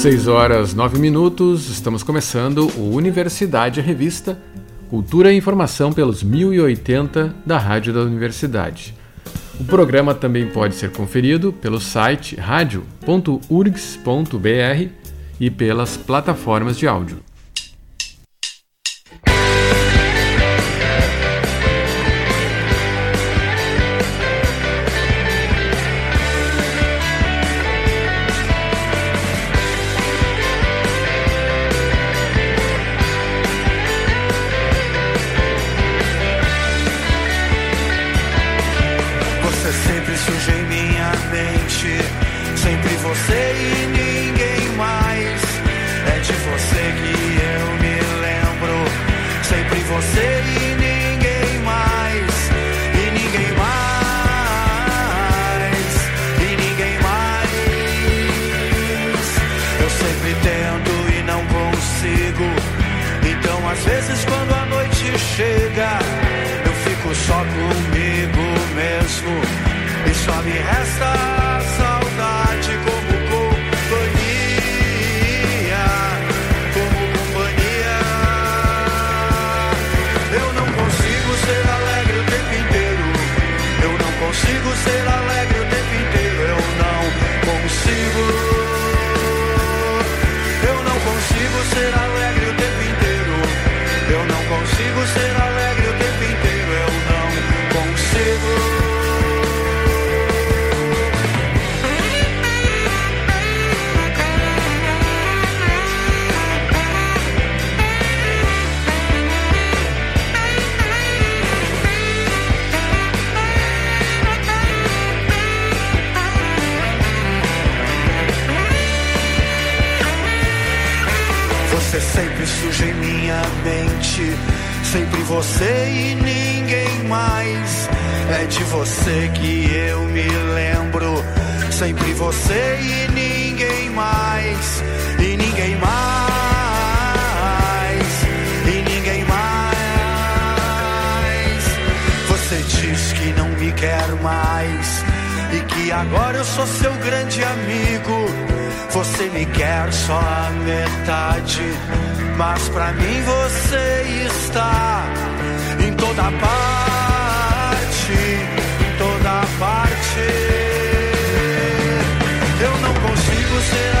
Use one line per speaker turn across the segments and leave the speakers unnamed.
6 horas 9 minutos, estamos começando o Universidade Revista, Cultura e Informação pelos 1080 da Rádio da Universidade. O programa também pode ser conferido pelo site radio.urgs.br e pelas plataformas de áudio.
Sou seu grande amigo. Você me quer só a metade. Mas pra mim você está em toda parte, em toda parte. Eu não consigo ser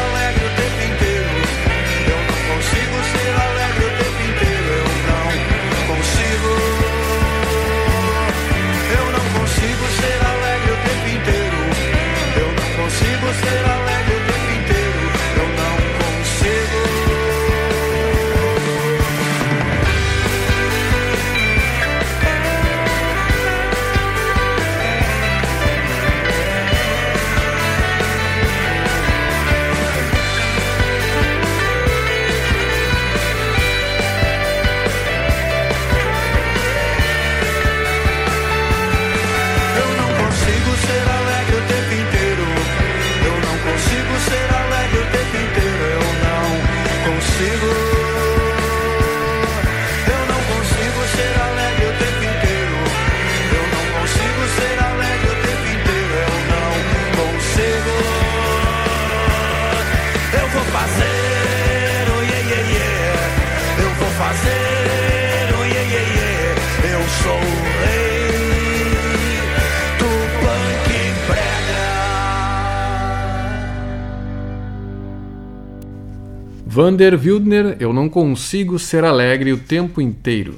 Vander Wildner, Eu Não Consigo Ser Alegre o Tempo Inteiro.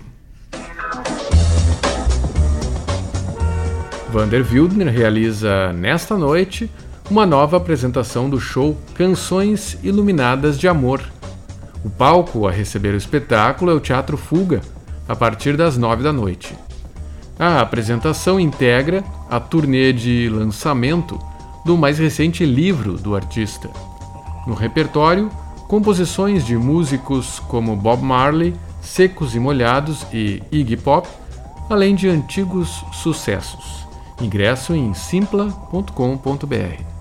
Vander Wildner realiza nesta noite uma nova apresentação do show Canções Iluminadas de Amor. O palco a receber o espetáculo é o Teatro Fuga, a partir das nove da noite. A apresentação integra a turnê de lançamento do mais recente livro do artista. No repertório, composições de músicos como Bob Marley, Secos e Molhados e Iggy Pop, além de antigos sucessos. Ingresso em simpla.com.br.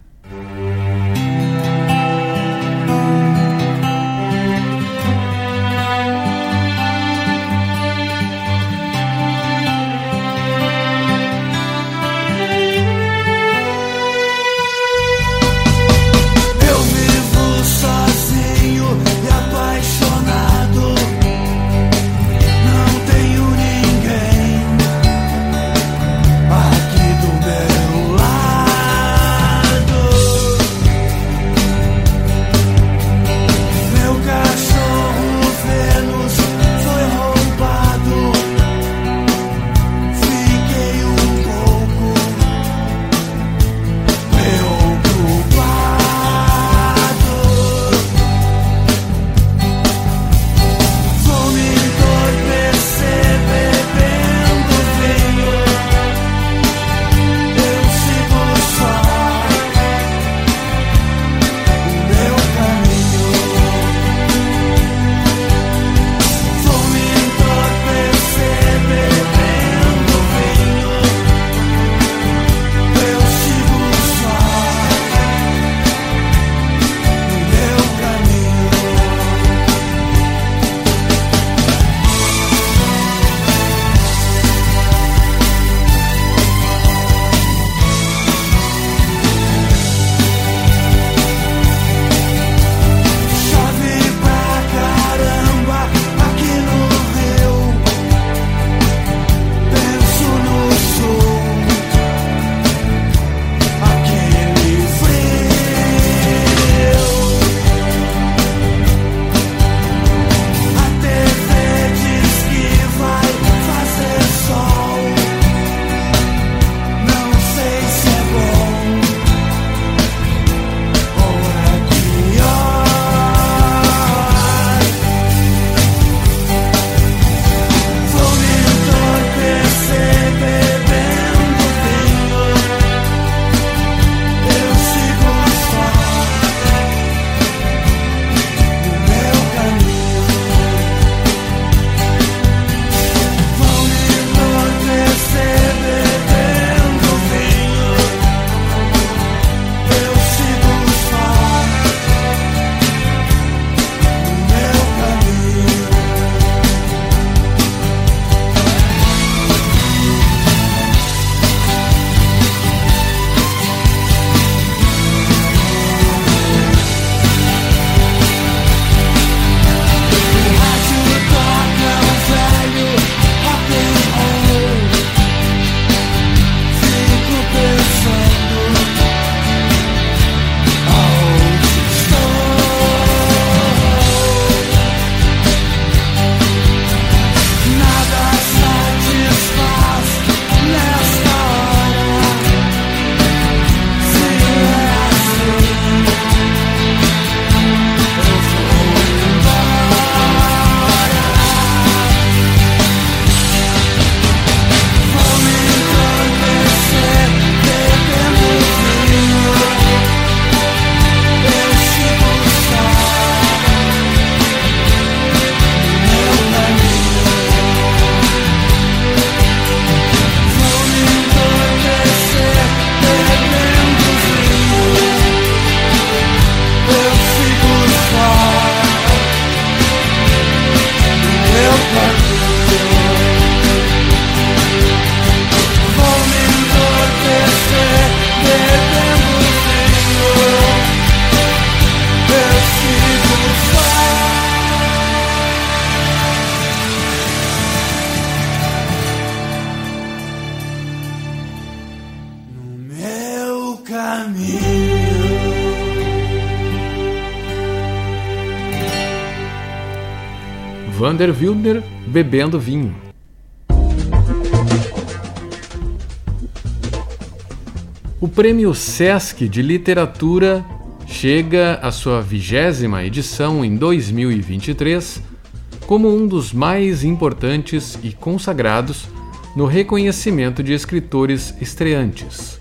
Vander Wildner bebendo vinho. O Prêmio Sesc de Literatura chega à sua vigésima edição em 2023 como um dos mais importantes e consagrados no reconhecimento de escritores estreantes.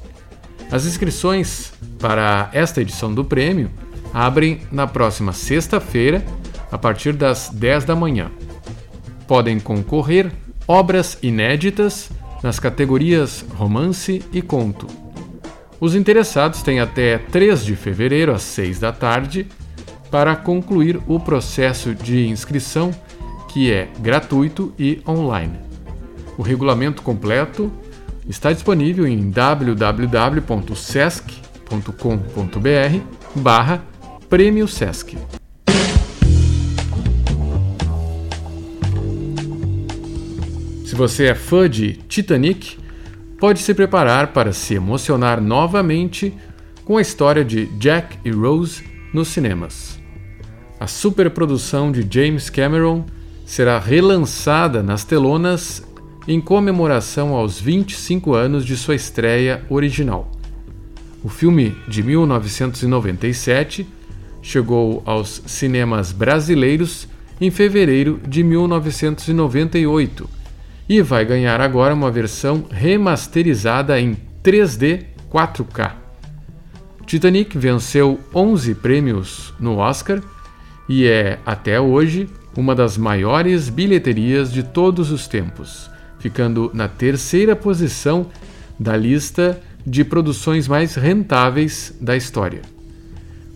As inscrições para esta edição do prêmio abrem na próxima sexta-feira, a partir das 10 da manhã. Podem concorrer obras inéditas nas categorias romance e conto. Os interessados têm até 3 de fevereiro, às 6 da tarde, para concluir o processo de inscrição, que é gratuito e online. O regulamento completo está disponível em www.sesc.com.br barra Prêmio Sesc. Você é fã de Titanic, pode se preparar para se emocionar novamente com a história de Jack e Rose nos cinemas. A superprodução de James Cameron será relançada nas telonas em comemoração aos 25 anos de sua estreia original. O filme de 1997 chegou aos cinemas brasileiros em fevereiro de 1998 e vai ganhar agora uma versão remasterizada em 3D 4K. Titanic venceu 11 prêmios no Oscar e é, até hoje, uma das maiores bilheterias de todos os tempos, ficando na terceira posição da lista de produções mais rentáveis da história.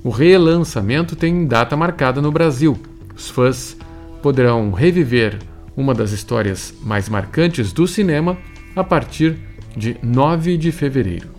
O relançamento tem data marcada no Brasil. Os fãs poderão reviver uma das histórias mais marcantes do cinema a partir de 9 de fevereiro.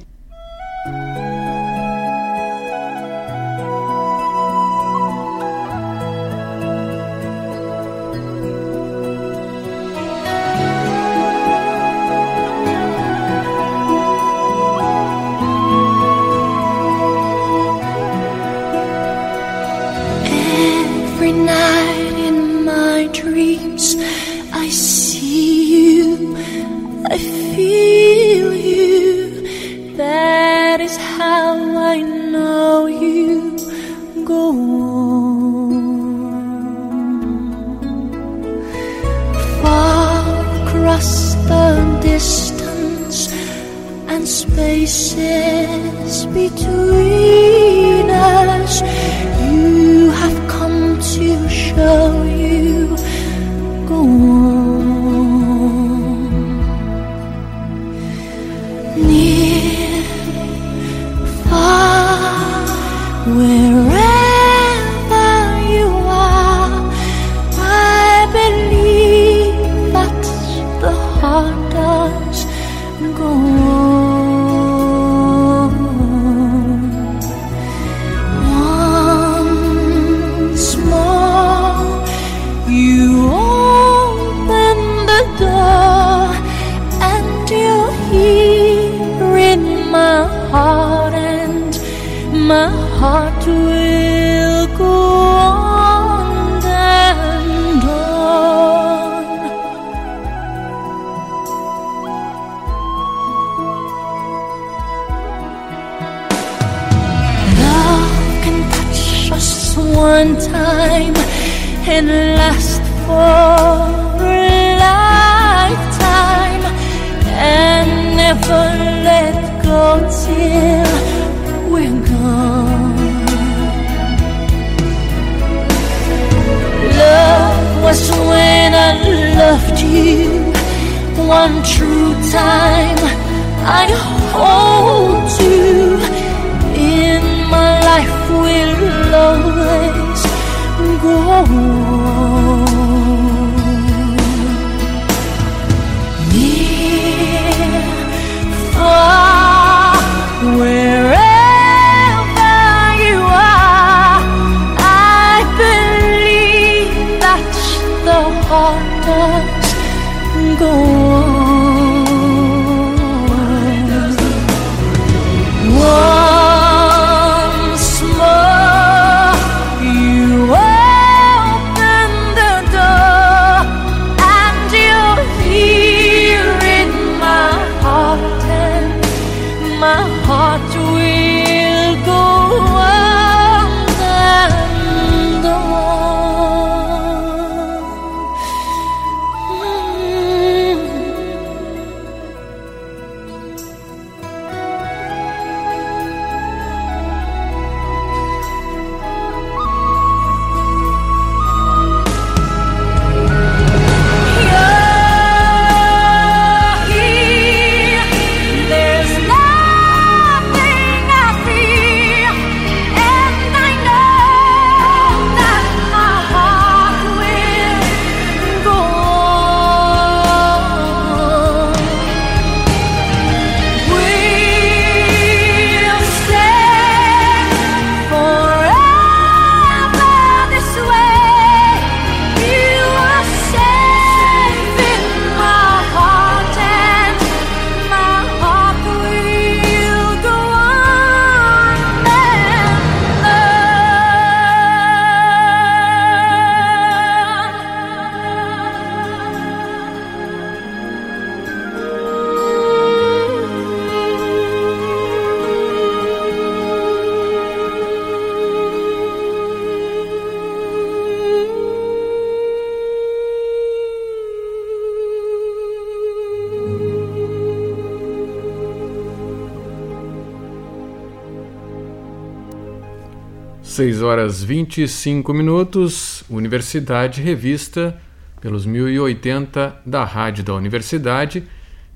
6 horas 25 minutos, Universidade Revista, pelos 1080 da Rádio da Universidade,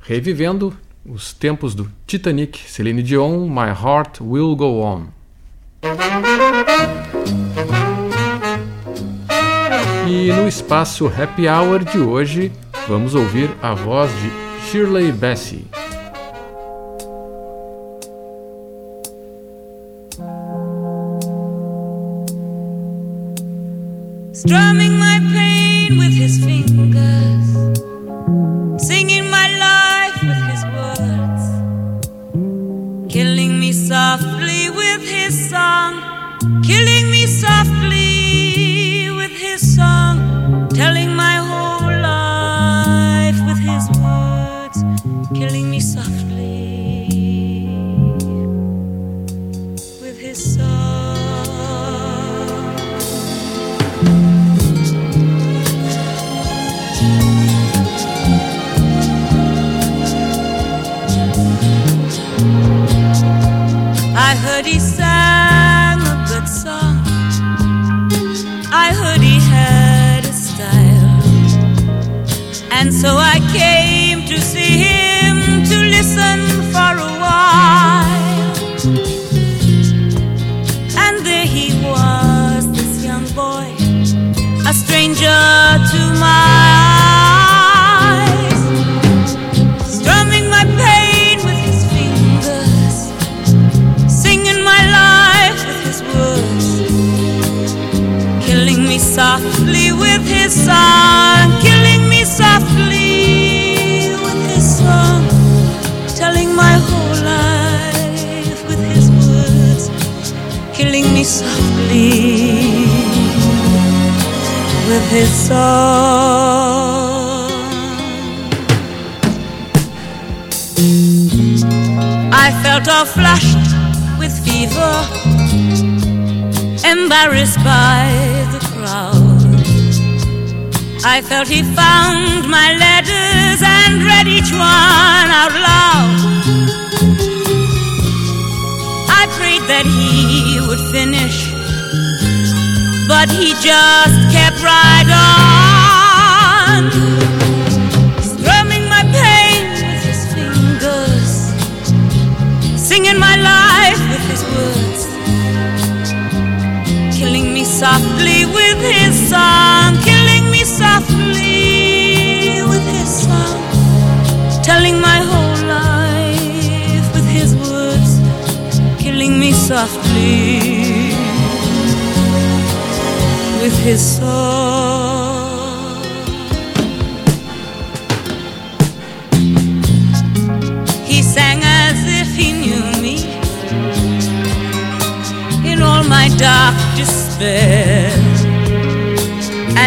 revivendo os tempos do Titanic, Celine Dion, My Heart Will Go On. E no espaço Happy Hour de hoje, vamos ouvir a voz de Shirley Bassey.
Strumming my pain with his fingers, song, killing me softly with his song, telling my whole life with his words, killing me softly with his song. I felt all flushed with fever, embarrassed by. I felt he found my letters and read each one out loud. I prayed that he would finish, but he just kept right on. Strumming my pain with his fingers singing my life with his words, killing me softly with his song, softly with his song, telling my whole life with his words, killing me softly with his song. He sang as if he knew me in all my dark despair.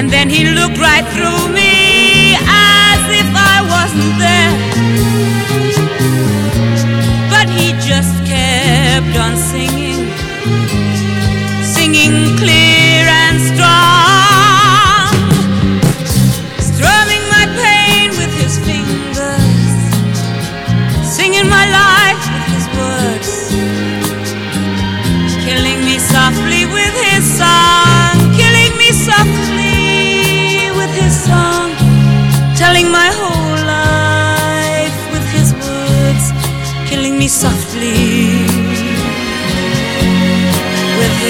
And then he looked right through me as if I wasn't there. But he just kept on singing,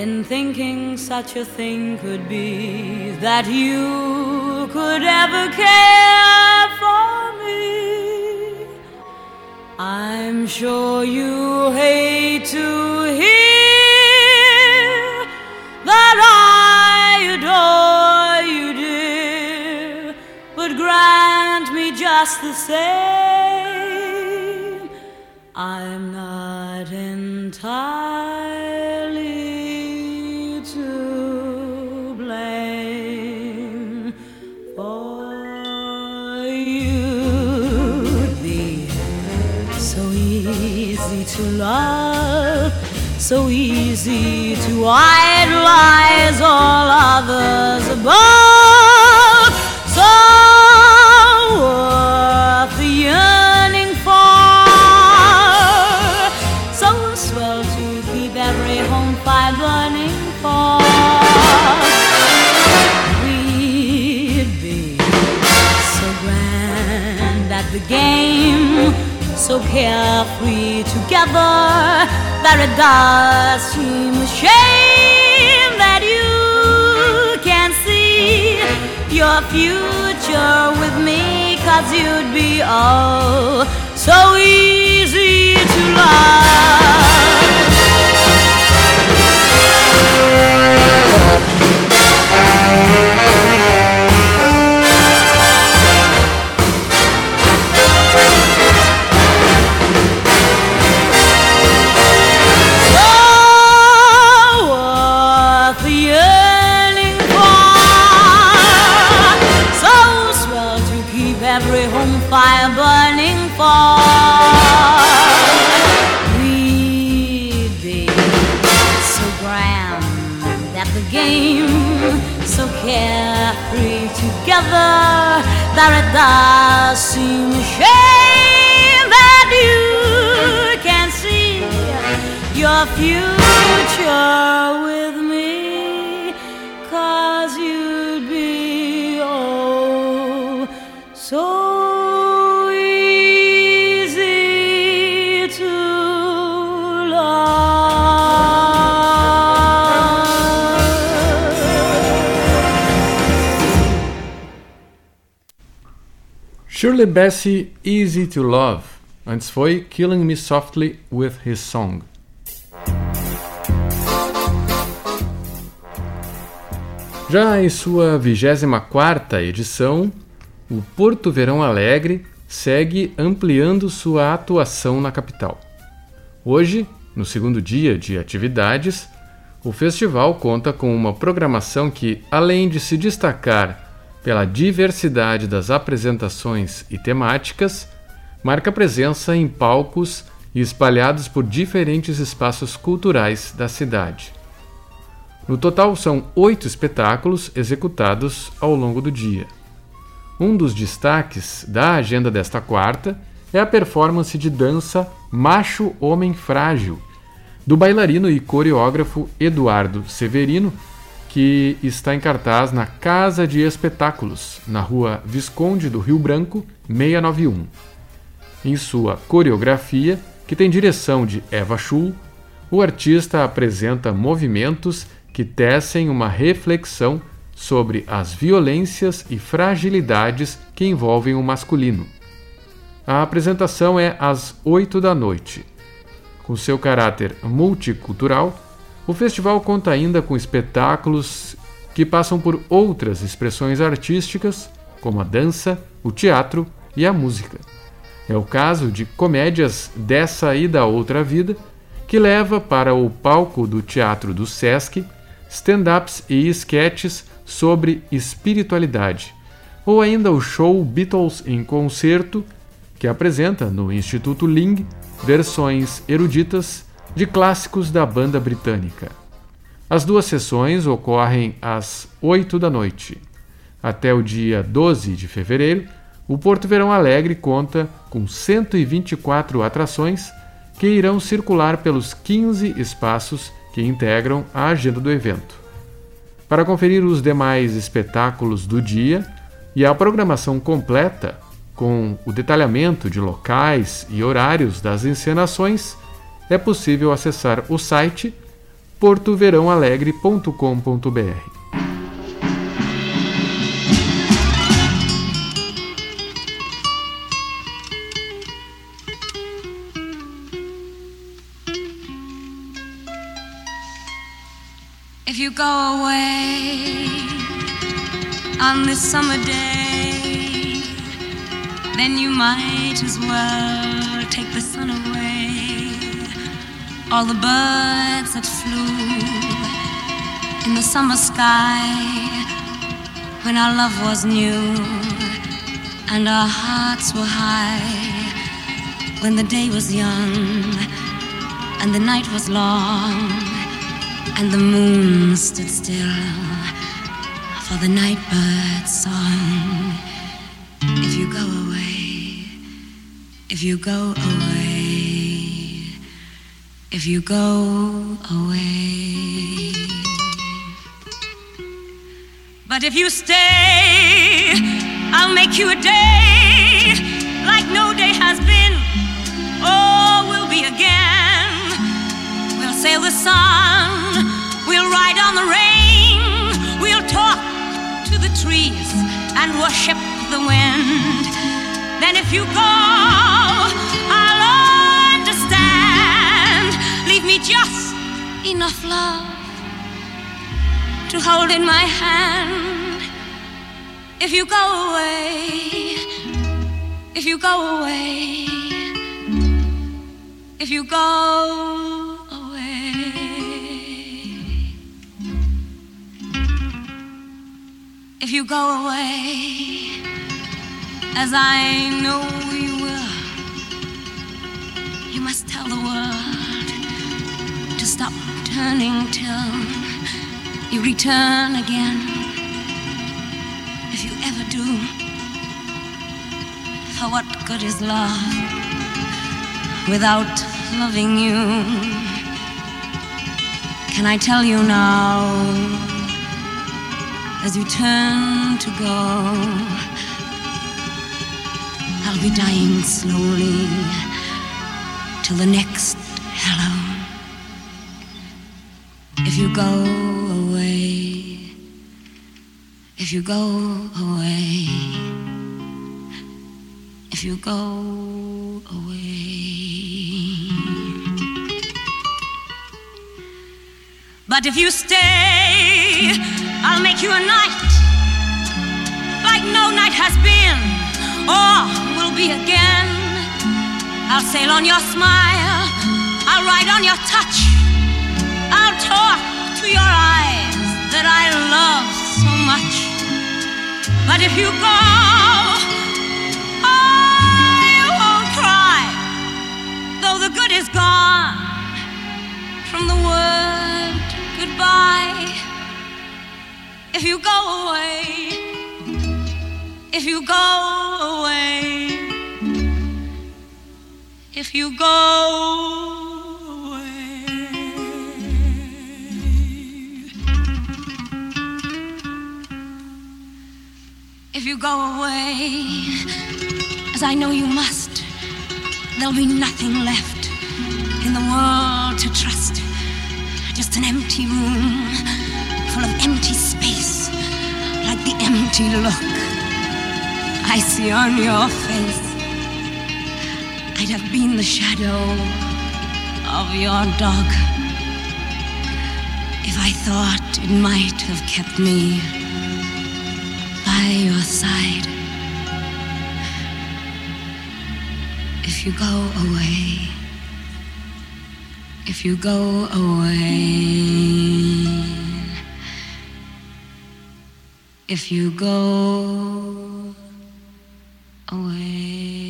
In thinking such a thing could be that you could ever care for me. I'm sure you hate to hear that I adore you, dear, but grant me just the same. I'm not in entirely love, so easy to idolize all others above, so worth the yearning for, so swell to keep every home fire burning for. We'd be so grand at the game, so carefree that it does seem a shame that you can't see your future with me, cause you'd be all so easy to love. Game, so carefree together that it does seem a shame that you can't see your future
Shirley Bassey, Easy to Love. Antes foi Killing Me Softly with His Song. Já em sua 24ª edição, o Porto Verão Alegre segue ampliando sua atuação na capital. Hoje, no segundo dia de atividades, o festival conta com uma programação que, além de se destacar pela diversidade das apresentações e temáticas, marca presença em palcos e espalhados por diferentes espaços culturais da cidade. No total, são oito espetáculos executados ao longo do dia. Um dos destaques da agenda desta quarta é a performance de dança Macho Homem Frágil, do bailarino e coreógrafo Eduardo Severino, que está em cartaz na Casa de Espetáculos, na rua Visconde do Rio Branco, 691. Em sua coreografia, que tem direção de Eva Schul, o artista apresenta movimentos que tecem uma reflexão sobre as violências e fragilidades que envolvem o masculino. A apresentação é às 8 da noite. Com seu caráter multicultural, o festival conta ainda com espetáculos que passam por outras expressões artísticas, como a dança, o teatro e a música. É o caso de comédias dessa e da outra vida, que leva para o palco do Teatro do Sesc stand-ups e sketches sobre espiritualidade, ou ainda o show Beatles em Concerto, que apresenta no Instituto Ling versões eruditas de clássicos da banda britânica. As duas sessões ocorrem às 8 da noite. Até o dia 12 de fevereiro, o Porto Verão Alegre conta com 124 atrações que irão circular pelos 15 espaços que integram a agenda do evento. Para conferir os demais espetáculos do dia, E a programação completa, com o detalhamento de locais e horários das encenações, é possível acessar o site portoverãoalegre.com.br.
If you go away on this summer day, then you might as well take the. All the birds that flew in the summer sky when our love was new and our hearts were high, when the day was young and the night was long and the moon stood still for the night bird's song. If you go away, if you go away, if you go away. But if you stay, I'll make you a day like no day has been. Oh, we'll be again. We'll sail the sun, we'll ride on the rain, we'll talk to the trees and worship the wind. Then if you go, I'll just enough love to hold in my hand. If you go away, if you go away, if you go away, if you go away, as I know you will, you must tell the world stop turning till you return again. If you ever do, for what good is love without loving you? Can I tell you now, as you turn to go, I'll be dying slowly till the next If you go away, if you go away, if you go away. But if you stay, I'll make you a night like no night has been or will be again. I'll sail on your smile, I'll ride on your touch, talk to your eyes that I love so much. But if you go, I won't cry, though the good is gone from the word goodbye. If you go away, if you go away, if you go if you go away, as I know you must, there'll be nothing left in the world to trust. Just an empty room full of empty space, like the empty look I see on your face. I'd have been the shadow of your dog if I thought it might have kept me by your side. If you go away, if you go away, if you go away.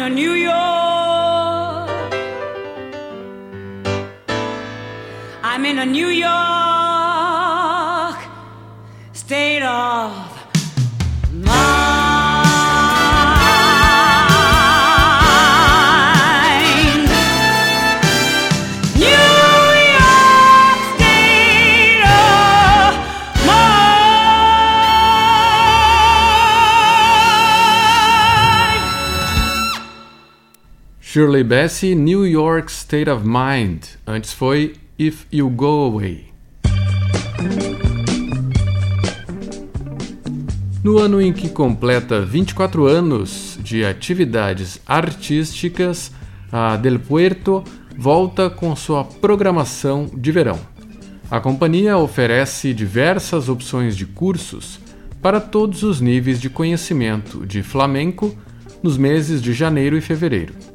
In a New York. I'm in a New York
Shirley Bassey, New York State of Mind. Antes foi If You Go Away. No ano em que completa 24 anos de atividades artísticas, a Del Puerto volta com sua programação de verão. A companhia oferece diversas opções de cursos para todos os níveis de conhecimento de flamenco nos meses de janeiro e fevereiro.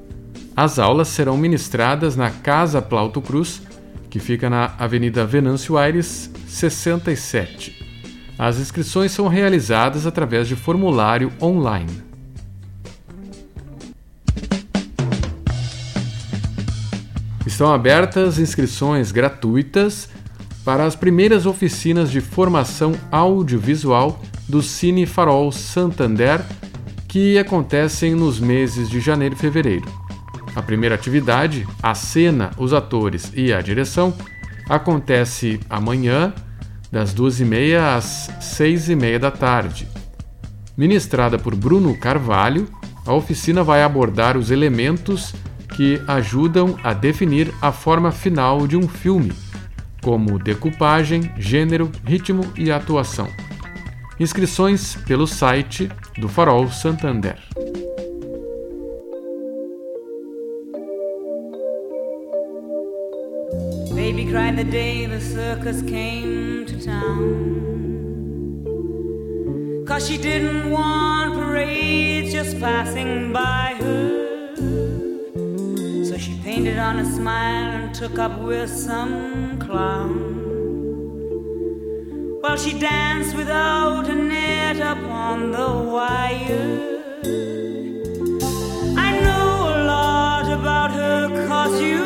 As aulas serão ministradas na Casa Plauto Cruz, que fica na Avenida Venâncio Aires, 67. As inscrições são realizadas através de formulário online. Estão abertas inscrições gratuitas para as primeiras oficinas de formação audiovisual do Cine Farol Santander, que acontecem nos meses de janeiro e fevereiro. A primeira atividade, a cena, os atores e a direção, acontece amanhã, das 2h30 às 6h30 da tarde. Ministrada por Bruno Carvalho, a oficina vai abordar os elementos que ajudam a definir a forma final de um filme, como decupagem, gênero, ritmo e atuação. Inscrições pelo site do Farol Santander.
Circus came to town. Cause she didn't want parades just passing by her. So she painted on a smile and took up with some clown. While she danced without a net upon the wire. I know a lot about her cause you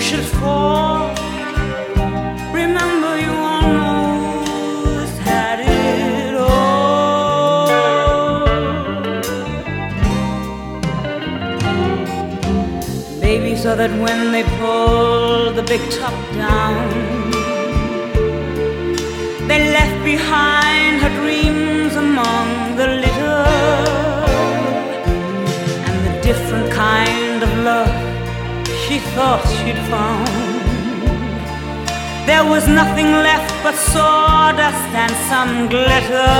should fall, remember you almost had it all. Baby saw that when they pulled the big top down, they left behind thought she'd found. There was nothing left but sawdust and some glitter.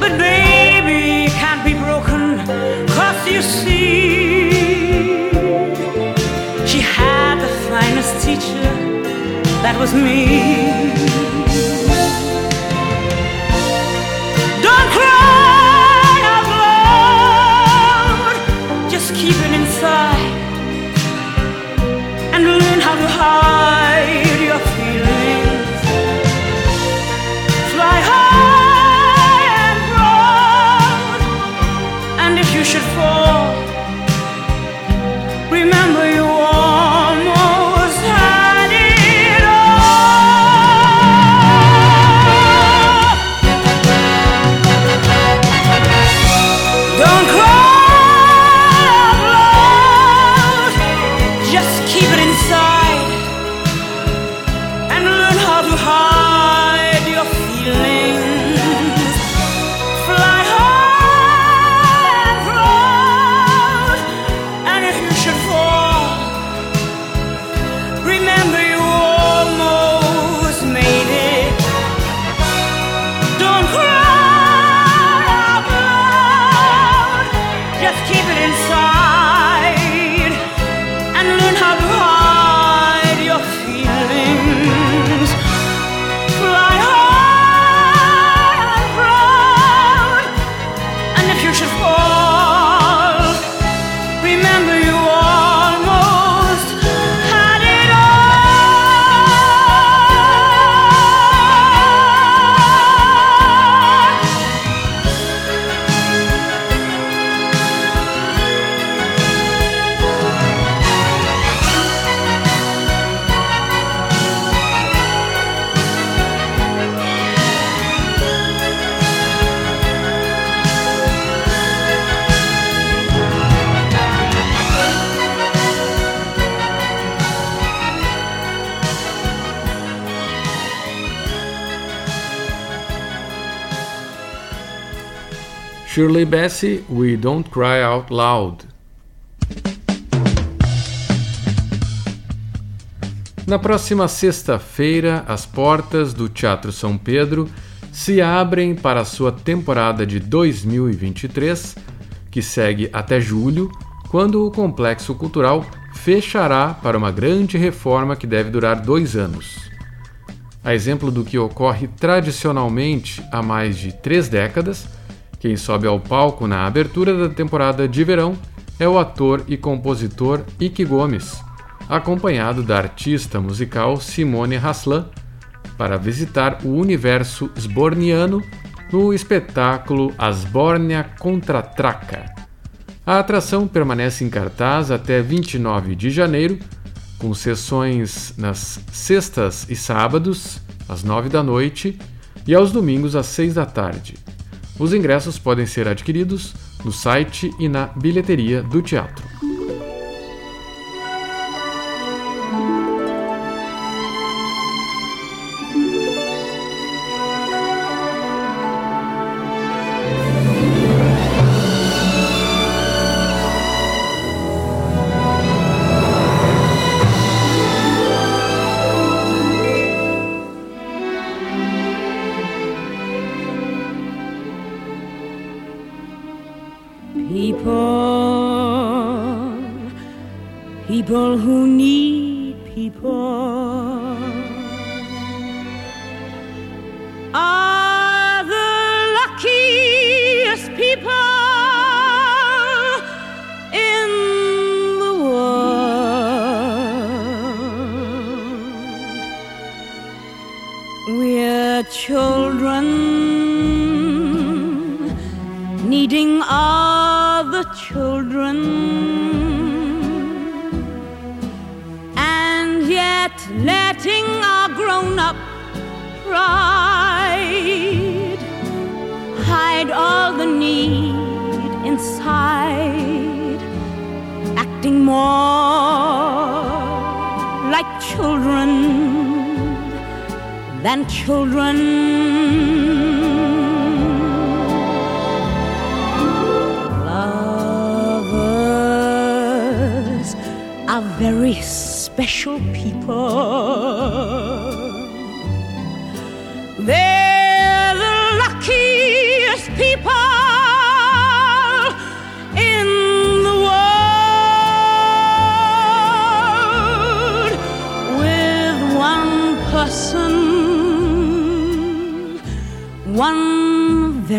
But baby can't be broken, cause you see, she had the finest teacher, that was me. Don't cry out loud, just keep it inside heart. Learn how to
Shirley Bassey, We Don't Cry Out Loud. Na próxima sexta-feira, as portas do Teatro São Pedro se abrem para a sua temporada de 2023, que segue até julho, quando o Complexo Cultural fechará para uma grande reforma que deve durar dois anos. A exemplo do que ocorre tradicionalmente há mais de três décadas, quem sobe ao palco na abertura da temporada de verão é o ator e compositor Ike Gomes, acompanhado da artista musical Simone Haslan, para visitar o universo sborniano no espetáculo Asbornia Contra-Traca. A atração permanece em cartaz até 29 de janeiro, com sessões nas sextas e sábados, às 9 da noite, e aos domingos às 6 da tarde. Os ingressos podem ser adquiridos no site e na bilheteria do teatro.
Children needing other children. And yet letting our grown up pride hide all the need inside, acting more like children than children. Lovers are very special people.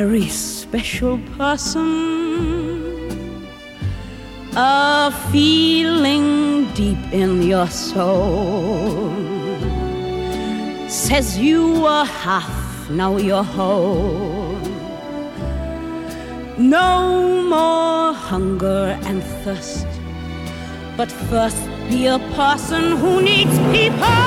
Very special person a feeling deep in your soul says you were half, now you're whole. No more hunger and thirst, but first be a person who needs people.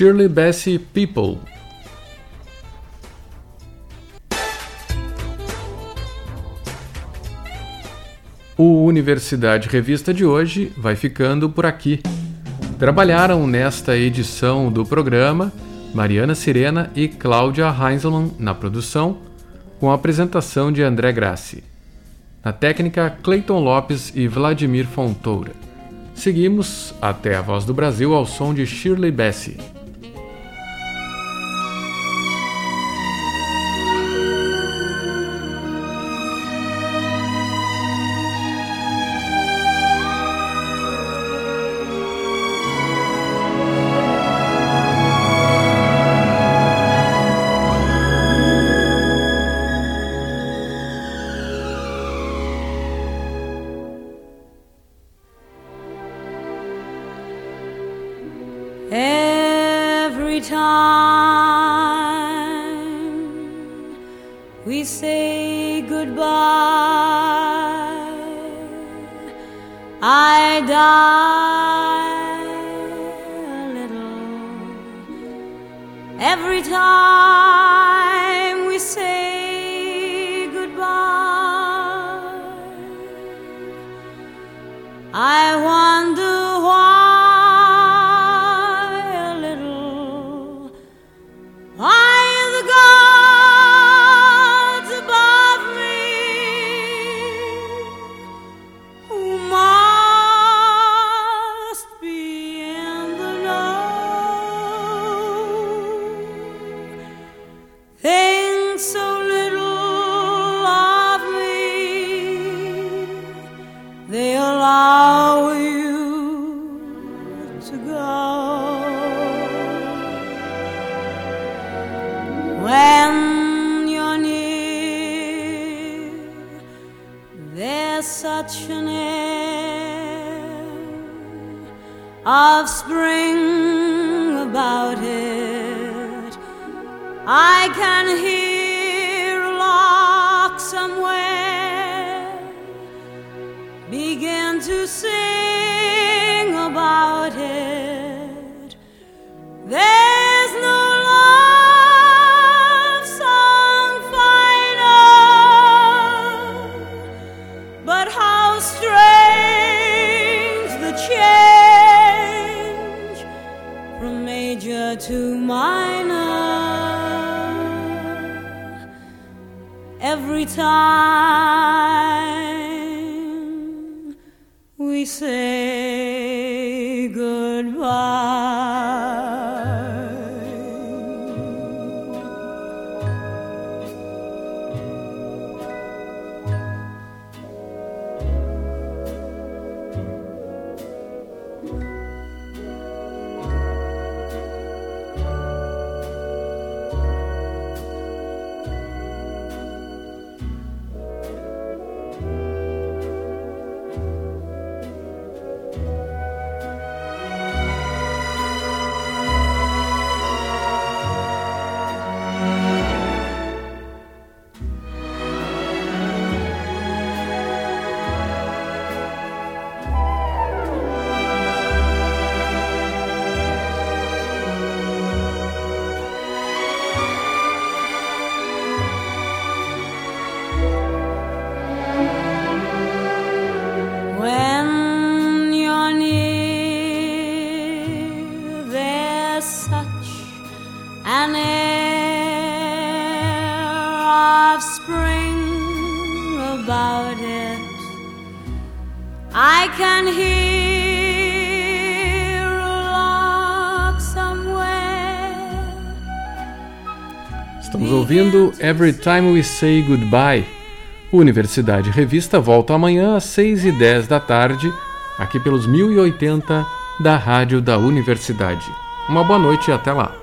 Shirley Bassey People. O Universidade Revista de hoje vai ficando por aqui. Trabalharam nesta edição do programa Mariana Sirena e Cláudia Heinzelmann na produção, com a apresentação de André Grassi. Na técnica, Clayton Lopes e Vladimir Fontoura. Seguimos até a Voz do Brasil ao som de Shirley Bassey.
we say goodbye. I die a little every time. How strange the change from major to minor. Every time
Estamos ouvindo Every Time We Say Goodbye. Universidade Revista volta amanhã às 6 e 10 da tarde, aqui pelos 1080 da Rádio da Universidade. Uma boa noite e até lá.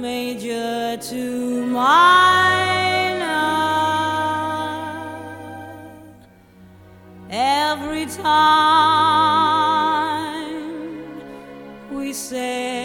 Major to minor. Time we say